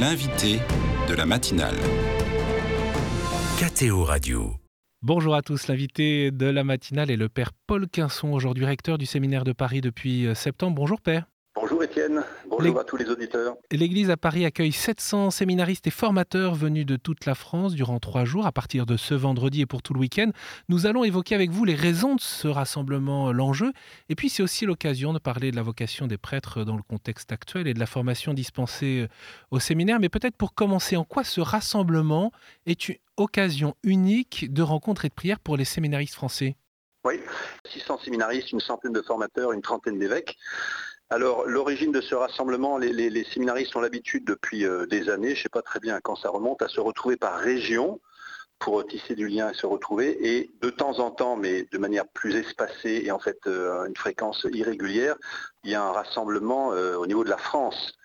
L'invité de la matinale. KTO Radio. Bonjour à tous, l'invité de la matinale est le père Paul Quinson, aujourd'hui recteur du séminaire de Paris depuis euh, septembre. Bonjour père. Bonjour Étienne, bonjour à tous les auditeurs. L'Église à Paris accueille 700 séminaristes et formateurs venus de toute la France durant trois jours à partir de ce vendredi et pour tout le week-end. Nous allons évoquer avec vous les raisons de ce rassemblement, l'enjeu, et puis c'est aussi l'occasion de parler de la vocation des prêtres dans le contexte actuel et de la formation dispensée euh, au séminaire. Mais peut-être pour commencer, en quoi ce rassemblement est une occasion unique de rencontre et de prière pour les séminaristes français? Oui, 600 séminaristes, une centaine de formateurs, une trentaine d'évêques. Alors, l'origine de ce rassemblement, les, séminaristes ont l'habitude depuis euh, des années, je ne sais pas très bien quand ça remonte, à se retrouver par région pour tisser du lien et se retrouver. Et de temps en temps, mais de manière plus espacée et en fait euh, une fréquence irrégulière, il y a un rassemblement euh, au niveau de la France.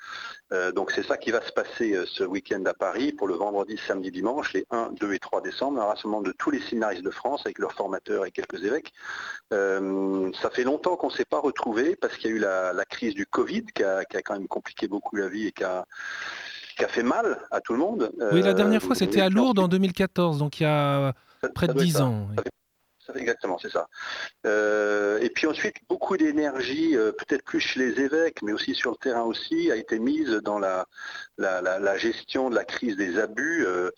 Euh, donc c'est ça qui va se passer euh, ce week-end à Paris pour le vendredi, samedi, dimanche, les 1, 2 et 3 décembre, un rassemblement de tous les séminaristes de France avec leurs formateurs et quelques évêques. Euh, ça fait longtemps qu'on ne s'est pas retrouvé parce qu'il y a eu la, crise du Covid qui a, quand même compliqué beaucoup la vie et qui a, fait mal à tout le monde. Oui, la dernière fois c'était à Lourdes en 2014, donc il y a près de 10 ans exactement, c'est ça. Euh, et puis ensuite, beaucoup d'énergie, euh, peut-être plus chez les évêques, mais aussi sur le terrain aussi, a été mise dans la, gestion de la crise des abus. Euh,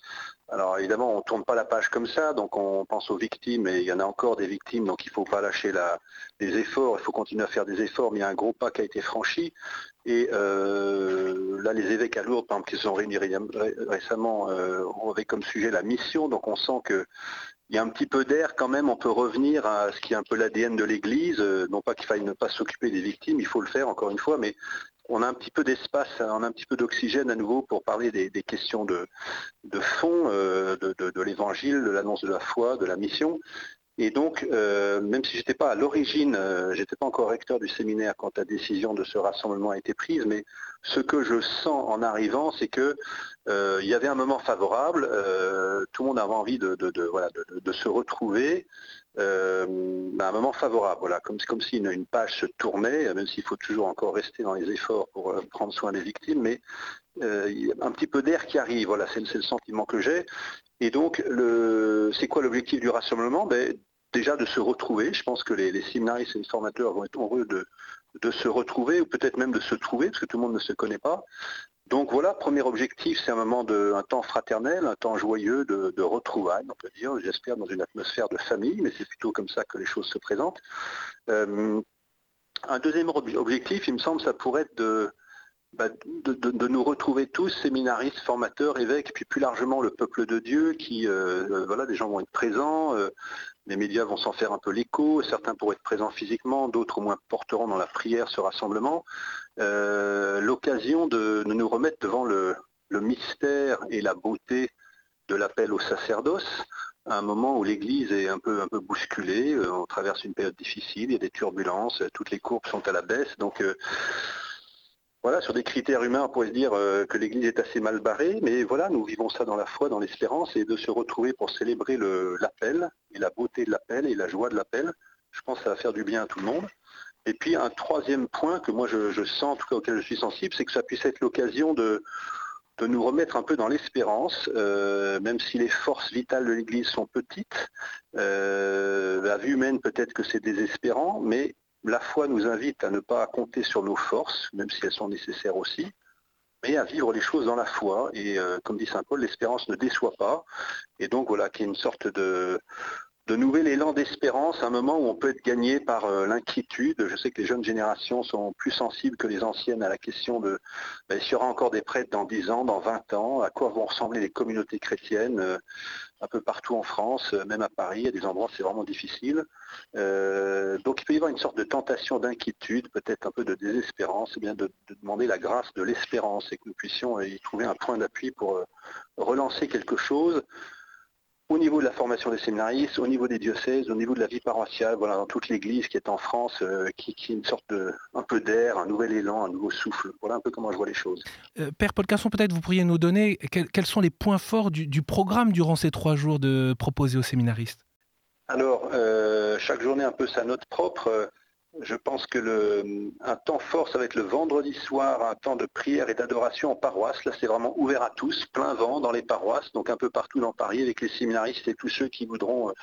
alors évidemment, on ne tourne pas la page comme ça, donc on pense aux victimes, et il y en a encore des victimes, donc il ne faut pas lâcher la, les efforts, il faut continuer à faire des efforts, mais il y a un gros pas qui a été franchi. Et là, les évêques à Lourdes, par exemple, qui se sont réunis récemment, avaient comme sujet la mission, donc on sent que il y a un petit peu d'air quand même, on peut revenir à ce qui est un peu l'ADN de l'Église, euh, non pas qu'il faille ne pas s'occuper des victimes, il faut le faire encore une fois, mais on a un petit peu d'espace, on a un petit peu d'oxygène à nouveau pour parler des, questions de, fond, euh, de, l'évangile, de l'annonce de la foi, de la mission. Et donc, euh, même si je n'étais pas à l'origine, je n'étais pas encore recteur du séminaire quand la décision de ce rassemblement a été prise, mais ce que je sens en arrivant, c'est que euh, il y avait un moment favorable, euh, tout le monde avait envie de, se retrouver, euh, un moment favorable, comme, si une, page se tournait, même s'il faut toujours encore rester dans les efforts pour prendre soin des victimes, mais il y a un petit peu d'air qui arrive, c'est le sentiment que j'ai. Et donc, c'est quoi l'objectif du rassemblement? Ben, Déjà de se retrouver, je pense que les, les séminaristes et les formateurs vont être heureux de, de se retrouver ou peut-être même de se trouver parce que tout le monde ne se connaît pas. Donc voilà, premier objectif, c'est un moment de un temps fraternel, un temps joyeux de, retrouvailles, on peut dire, j'espère dans une atmosphère de famille, mais c'est plutôt comme ça que les choses se présentent. Euh, un deuxième objectif, il me semble, ça pourrait être de, bah, de, nous retrouver tous, séminaristes, formateurs, évêques, puis plus largement le peuple de Dieu, qui, euh, euh, voilà, des gens vont être présents, les médias vont s'en faire un peu l'écho, certains pourront être présents physiquement, d'autres au moins porteront dans la prière ce rassemblement. L'occasion de, nous remettre devant le, mystère et la beauté de l'appel au sacerdoce, à un moment où l'Église est un peu, bousculée, on traverse une période difficile, il y a des turbulences, toutes les courbes sont à la baisse, donc voilà, sur des critères humains, on pourrait se dire euh, que l'Église est assez mal barrée, mais voilà, nous vivons ça dans la foi, dans l'espérance, et de se retrouver pour célébrer l'appel, et la beauté de l'appel, et la joie de l'appel, je pense que ça va faire du bien à tout le monde. Et puis un troisième point que moi je, sens, en tout cas auquel je suis sensible, c'est que ça puisse être l'occasion de, nous remettre un peu dans l'espérance, euh, même si les forces vitales de l'Église sont petites. Euh, la vue humaine peut-être que c'est désespérant, mais la foi nous invite à ne pas compter sur nos forces, même si elles sont nécessaires aussi, mais à vivre les choses dans la foi. Et euh, comme dit Saint Paul, l'espérance ne déçoit pas. Et donc voilà, qu'il y ait une sorte de, de nouvel élan d'espérance, un moment où on peut être gagné par euh, l'inquiétude. Je sais que les jeunes générations sont plus sensibles que les anciennes à la question de ben, s'il y aura encore des prêtres dans 10 ans, dans 20 ans, à quoi vont ressembler les communautés chrétiennes euh, un peu partout en France, euh, même à Paris, il y a des endroits où c'est vraiment difficile. donc il peut y avoir une sorte de tentation d'inquiétude, peut-être un peu de désespérance, eh de, de, demander la grâce de l'espérance et que nous puissions y trouver un point d'appui pour relancer quelque chose au niveau de la formation des séminaristes, au niveau des diocèses, au niveau de la vie paroissiale, voilà, dans toute l'Église qui est en France, euh, qui, qui, est une sorte de un peu d'air, un nouvel élan, un nouveau souffle. Voilà un peu comment je vois les choses. Euh, Père Paul Casson, peut-être vous pourriez nous donner quels, sont les points forts du, programme durant ces trois jours de proposés aux séminaristes? Alors, euh, chaque journée un peu sa note propre. Je pense que le, un temps fort, ça va être le vendredi soir, un temps de prière et d'adoration en paroisse. Là, c'est vraiment ouvert à tous, plein vent dans les paroisses, donc un peu partout dans Paris, avec les séminaristes et tous ceux qui voudront euh,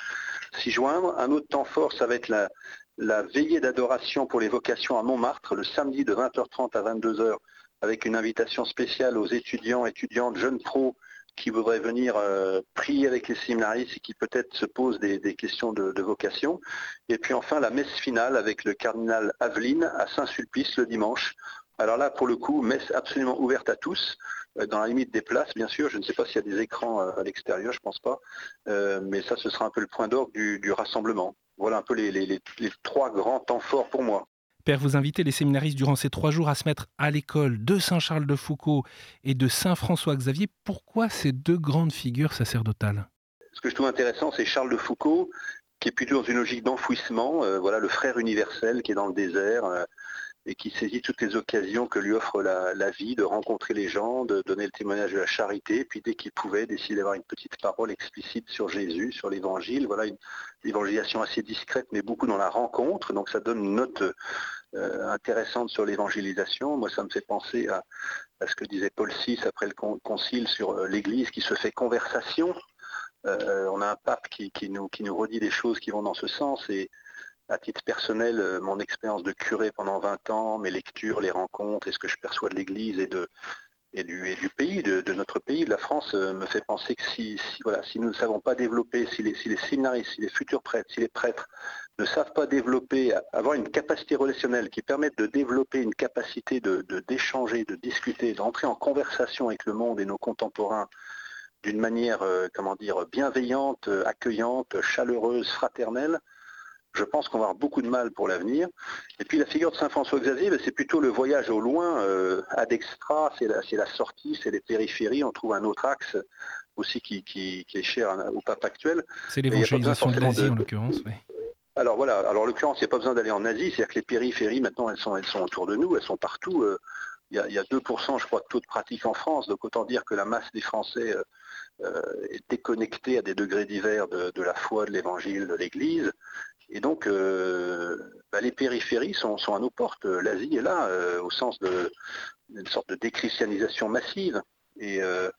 s'y joindre. Un autre temps fort, ça va être la, la veillée d'adoration pour les vocations à Montmartre, le samedi de 20h30 à 22h, avec une invitation spéciale aux étudiants, étudiantes, jeunes pros qui voudraient venir euh, prier avec les séminaristes et qui peut-être se posent des, questions de, vocation. Et puis enfin la messe finale avec le cardinal Aveline à Saint-Sulpice le dimanche. Alors là, pour le coup, messe absolument ouverte à tous, euh, dans la limite des places, bien sûr. Je ne sais pas s'il y a des écrans euh, à l'extérieur, je ne pense pas. mais ça, ce sera un peu le point d'orgue du, rassemblement. Voilà un peu les trois grands temps forts pour moi. Père, vous invitez les séminaristes durant ces trois jours à se mettre à l'école de Saint-Charles-de-Foucault et de Saint-François-Xavier. Pourquoi ces deux grandes figures sacerdotales? Ce que je trouve intéressant, c'est Charles de Foucault, qui est plutôt dans une logique d'enfouissement. Euh, voilà, le frère universel qui est dans le désert. Euh, et qui saisit toutes les occasions que lui offre la, vie de rencontrer les gens, de donner le témoignage de la charité, puis dès qu'il pouvait, décider d'avoir une petite parole explicite sur Jésus, sur l'Évangile. Voilà une évangélisation assez discrète, mais beaucoup dans la rencontre. Donc ça donne une note euh, intéressante sur l'évangélisation. Moi, ça me fait penser à, ce que disait Paul VI après le concile sur euh, l'Église qui se fait conversation. Euh, on a un pape qui, nous, redit des choses qui vont dans ce sens et à titre personnel, euh, mon expérience de curé pendant 20 ans, mes lectures, les rencontres et ce que je perçois de l'Église et, du, pays, de, notre pays, de la France, euh, me fait penser que si, nous ne savons pas développer, si les, si séminaristes, si les futurs prêtres, si les prêtres ne savent pas développer, avoir une capacité relationnelle qui permette de développer une capacité d'échanger, de, de, discuter, d'entrer en conversation avec le monde et nos contemporains d'une manière, euh, comment dire, bienveillante, accueillante, chaleureuse, fraternelle, je pense qu'on va avoir beaucoup de mal pour l'avenir. Et puis la figure de Saint-François-Xavier, ben, c'est plutôt le voyage au loin, euh, ad extra, c'est la, sortie, c'est les périphéries, on trouve un autre axe aussi qui, est cher au pape actuel. C'est l'évangélisation de l'Asie en l'occurrence, oui. Alors voilà, alors en l'occurrence, il n'y a pas besoin d'aller en Asie, c'est-à-dire que les périphéries, maintenant, elles sont, elles sont autour de nous, elles sont partout. Euh, il, y a, 2%, je crois, de taux de pratique en France, donc autant dire que la masse des Français euh, est déconnectée à des degrés divers de, de la foi, de l'évangile, de l'Église. Et donc, euh, bah, les périphéries sont, à nos portes. L'Asie est là, euh, au sens d'une sorte de déchristianisation massive. Et euh,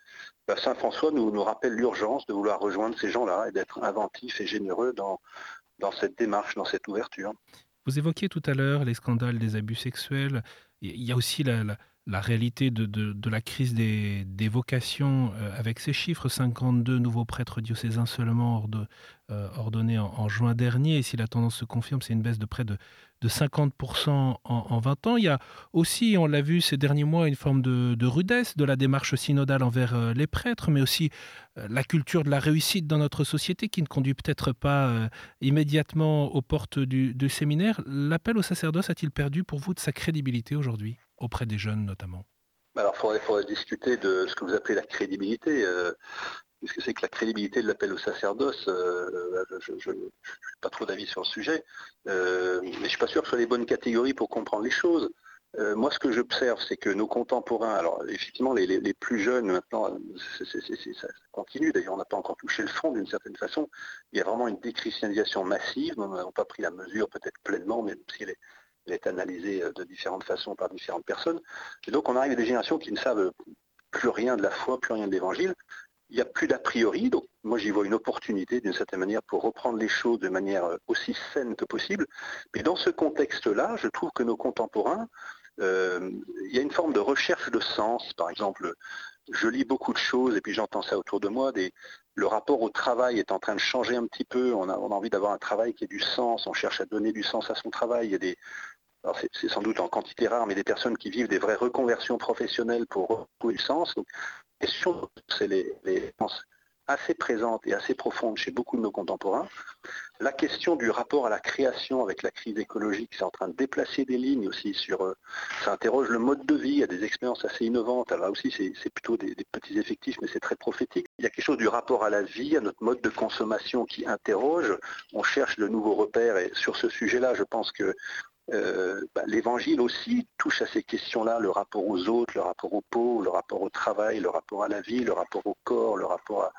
bah, Saint François nous, rappelle l'urgence de vouloir rejoindre ces gens-là et d'être inventif et généreux dans, cette démarche, dans cette ouverture. Vous évoquiez tout à l'heure les scandales des abus sexuels. Il y a aussi la réalité de, la crise des, vocations euh, avec ces chiffres, 52 nouveaux prêtres diocésains seulement euh, ordonnés en, juin dernier, et si la tendance se confirme, c'est une baisse de près de, 50% en, en, 20 ans. Il y a aussi, on l'a vu ces derniers mois, une forme de, rudesse de la démarche synodale envers euh, les prêtres, mais aussi la culture de la réussite dans notre société qui ne conduit peut-être pas immédiatement aux portes du séminaire. L'appel au sacerdoce a-t-il perdu pour vous de sa crédibilité aujourd'hui? Auprès des jeunes notamment Alors, il faudrait, discuter de ce que vous appelez la crédibilité. Euh, Qu'est-ce que c'est que la crédibilité de l'appel au sacerdoce euh, Je n'ai pas trop d'avis sur le sujet, euh, mais je ne suis pas sûr que ce soit les bonnes catégories pour comprendre les choses. Euh, moi, ce que j'observe, c'est que nos contemporains, alors effectivement, les, plus jeunes, maintenant, ça continue, d'ailleurs, on n'a pas encore touché le fond d'une certaine façon. Il y a vraiment une déchristianisation massive, nous n'avons pas pris la mesure peut-être pleinement, même si elle est, il est analysé euh, de différentes façons par différentes personnes. Et donc on arrive à des générations qui ne savent plus rien de la foi, plus rien de l'évangile. Il n'y a plus d'a priori, donc moi j'y vois une opportunité d'une certaine manière pour reprendre les choses de manière euh, aussi saine que possible. Mais dans ce contexte-là, je trouve que nos contemporains, euh, il y a une forme de recherche de sens. Par exemple, je lis beaucoup de choses et puis j'entends ça autour de moi. le rapport au travail est en train de changer un petit peu. On a, envie d'avoir un travail qui ait du sens. On cherche à donner du sens à son travail. C'est sans doute en quantité rare, mais des personnes qui vivent des vraies reconversions professionnelles pour retrouver le sens. Donc, question, c'est les, les assez présentes et assez profondes chez beaucoup de nos contemporains. La question du rapport à la création avec la crise écologique, c'est en train de déplacer des lignes aussi sur. Euh, ça interroge le mode de vie, il y a des expériences assez innovantes. Alors là aussi, c'est plutôt des, petits effectifs, mais c'est très prophétique. Il y a quelque chose du rapport à la vie, à notre mode de consommation qui interroge. On cherche de nouveaux repères et sur ce sujet-là, je pense que euh, bah, l'évangile aussi touche à ces questions-là, le rapport aux autres, le rapport aux pauvres, le rapport au travail, le rapport à la vie, le rapport au corps, le rapport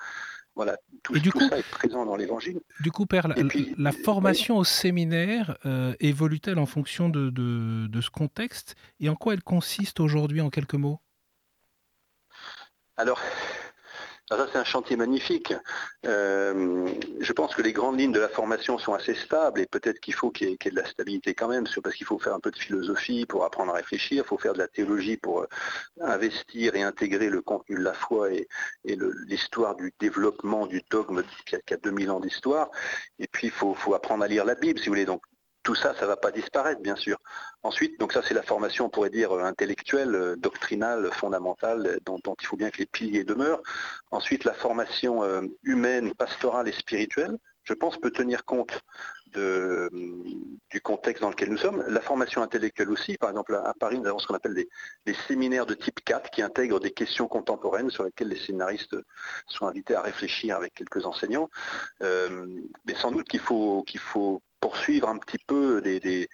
Voilà, tout, Et du tout coup- ça est présent dans l'Évangile. Du coup, Père, la, Et puis- la formation au séminaire euh, évolue-t-elle en fonction de, de- de ce contexte? Et en quoi elle consiste aujourd'hui, en quelques mots? Alors, alors ça c'est un chantier magnifique. Euh, je pense que les grandes lignes de la formation sont assez stables et peut-être qu'il faut qu'il y, ait de la stabilité quand même, parce qu'il faut faire un peu de philosophie pour apprendre à réfléchir, il faut faire de la théologie pour euh, investir et intégrer le contenu de la foi et, l'histoire du développement du dogme qui a, a 2000 ans d'histoire. Et puis il faut, faut apprendre à lire la Bible, si vous voulez. Donc tout ça, ça ne va pas disparaître, bien sûr. Ensuite, donc ça c'est la formation, on pourrait dire, euh, intellectuelle, euh, doctrinale, fondamentale, euh, dont, il faut bien que les piliers demeurent. Ensuite, la formation humaine, pastorale et spirituelle, je pense, peut tenir compte du contexte dans lequel nous sommes. La formation intellectuelle aussi, par exemple, à Paris, nous avons ce qu'on appelle des, séminaires de type 4 qui intègrent des questions contemporaines sur lesquelles les séminaristes sont invités à réfléchir avec quelques enseignants. Mais sans doute qu'il faut, qu'il faut poursuivre un petit peu des,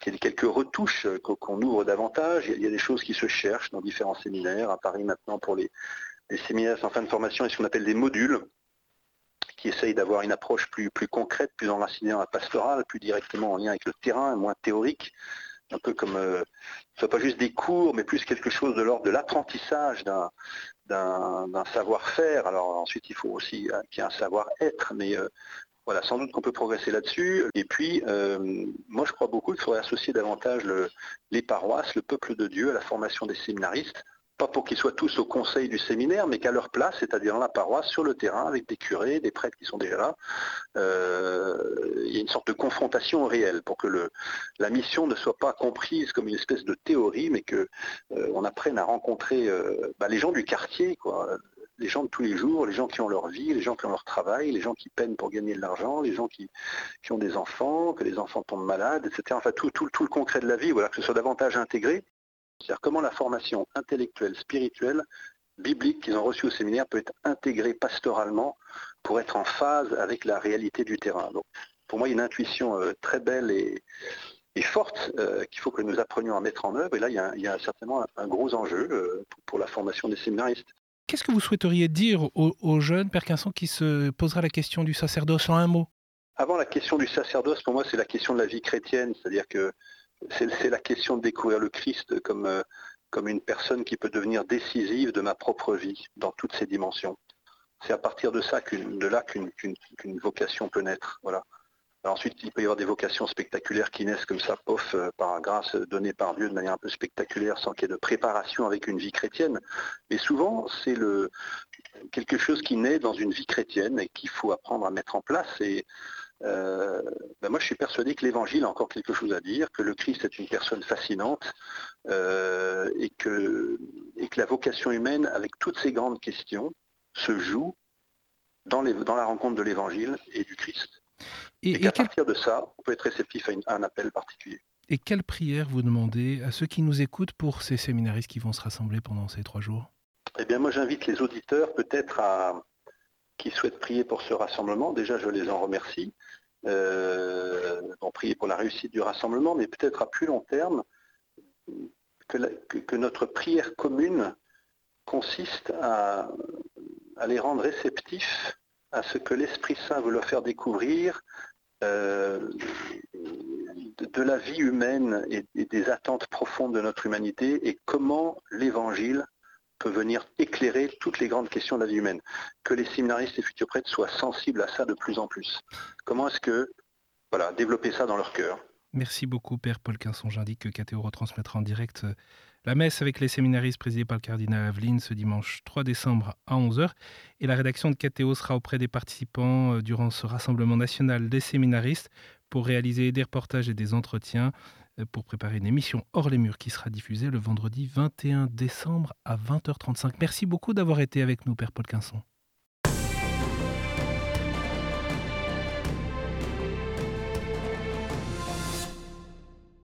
quelques retouches, euh, qu'on ouvre davantage. Il y a- des choses qui se cherchent dans différents séminaires. À Paris maintenant, pour les, séminaires en fin de formation, a ce qu'on appelle des modules qui essayent d'avoir une approche plus, plus concrète, plus enracinée dans la pastorale, plus directement en lien avec le terrain, moins théorique, un peu comme, euh, ce soit pas juste des cours, mais plus quelque chose de l'ordre de l'apprentissage d'un savoir-faire. Alors ensuite, il faut aussi euh, qu'il y ait un savoir-être, mais euh, voilà, sans doute qu'on peut progresser là-dessus. Et puis, euh, moi, je crois beaucoup qu'il faudrait associer davantage le- les paroisses, le peuple de Dieu à la formation des séminaristes, pas pour qu'ils soient tous au conseil du séminaire, mais qu'à leur place, c'est-à-dire dans la paroisse, sur le terrain, avec des curés, des prêtres qui sont déjà là, euh, il y a une sorte de confrontation réelle pour que la mission ne soit pas comprise comme une espèce de théorie, mais que euh, apprenne à rencontrer bah, les gens du quartier, quoi, les gens de tous les jours, les gens qui ont leur vie, les gens qui ont leur travail, les gens qui peinent pour gagner de l'argent, les gens qui, ont des enfants, que les enfants tombent malades, etc. Enfin, tout, le concret de la vie, voilà, que ce soit davantage intégré. C'est-à-dire comment la formation intellectuelle, spirituelle, biblique qu'ils ont reçue au séminaire peut être intégrée pastoralement pour être en phase avec la réalité du terrain. Donc, pour moi, il y a une intuition euh, très belle et, forte euh, qu'il faut que nous apprenions à mettre en œuvre. Et là, il y a, certainement un, gros enjeu euh, pour la formation des séminaristes. Qu'est-ce que vous souhaiteriez dire aux, jeunes, Père Quinson, qui se posera la question du sacerdoce en un mot? Avant la question du sacerdoce, pour moi, c'est la question de la vie chrétienne, c'est-à-dire que c'est la question de découvrir le Christ comme, euh, comme une personne qui peut devenir décisive de ma propre vie dans toutes ses dimensions. C'est à partir de ça, de là qu'une vocation peut naître. Voilà. Alors ensuite, il peut y avoir des vocations spectaculaires qui naissent comme ça, pof, euh, par grâce donnée par Dieu de manière un peu spectaculaire, sans qu'il y ait de préparation avec une vie chrétienne. Mais souvent, c'est quelque chose qui naît dans une vie chrétienne et qu'il faut apprendre à mettre en place. Et euh, ben moi, je suis persuadé que l'Évangile a encore quelque chose à dire, que le Christ est une personne fascinante euh, et, que, la vocation humaine, avec toutes ces grandes questions, se joue dans la rencontre de l'Évangile et du Christ. Et, Et et qu'à quelle, partir de ça, on peut être réceptif à, une- à un appel particulier. et quelle prière vous demandez à ceux qui nous écoutent pour ces séminaristes qui vont se rassembler pendant ces trois jours? Eh bien, moi, j'invite les auditeurs peut-être à qui souhaitent prier pour ce rassemblement. Déjà, je les en remercie. Euh, bon, prier pour la réussite du rassemblement, mais peut-être à plus long terme, que, la- que- que notre prière commune consiste à, à les rendre réceptifs à ce que l'Esprit Saint veut leur faire découvrir euh, de, la vie humaine et, et des attentes profondes de notre humanité et comment l'Évangile peut venir éclairer toutes les grandes questions de la vie humaine. Que les séminaristes et futurs prêtres soient sensibles à ça de plus en plus. Comment est-ce que, voilà, développer ça dans leur cœur Merci beaucoup, Père Paul Quinson. J'indique que KTO retransmettra en direct euh, la messe avec les séminaristes présidés par le cardinal Aveline ce dimanche 3 décembre à 11h. Et la rédaction de KTO sera auprès des participants euh, durant ce rassemblement national des séminaristes pour réaliser des reportages et des entretiens euh, pour préparer une émission hors les murs qui sera diffusée le vendredi 21 décembre à 20h35. Merci beaucoup d'avoir été avec nous, Père Paul Quinson.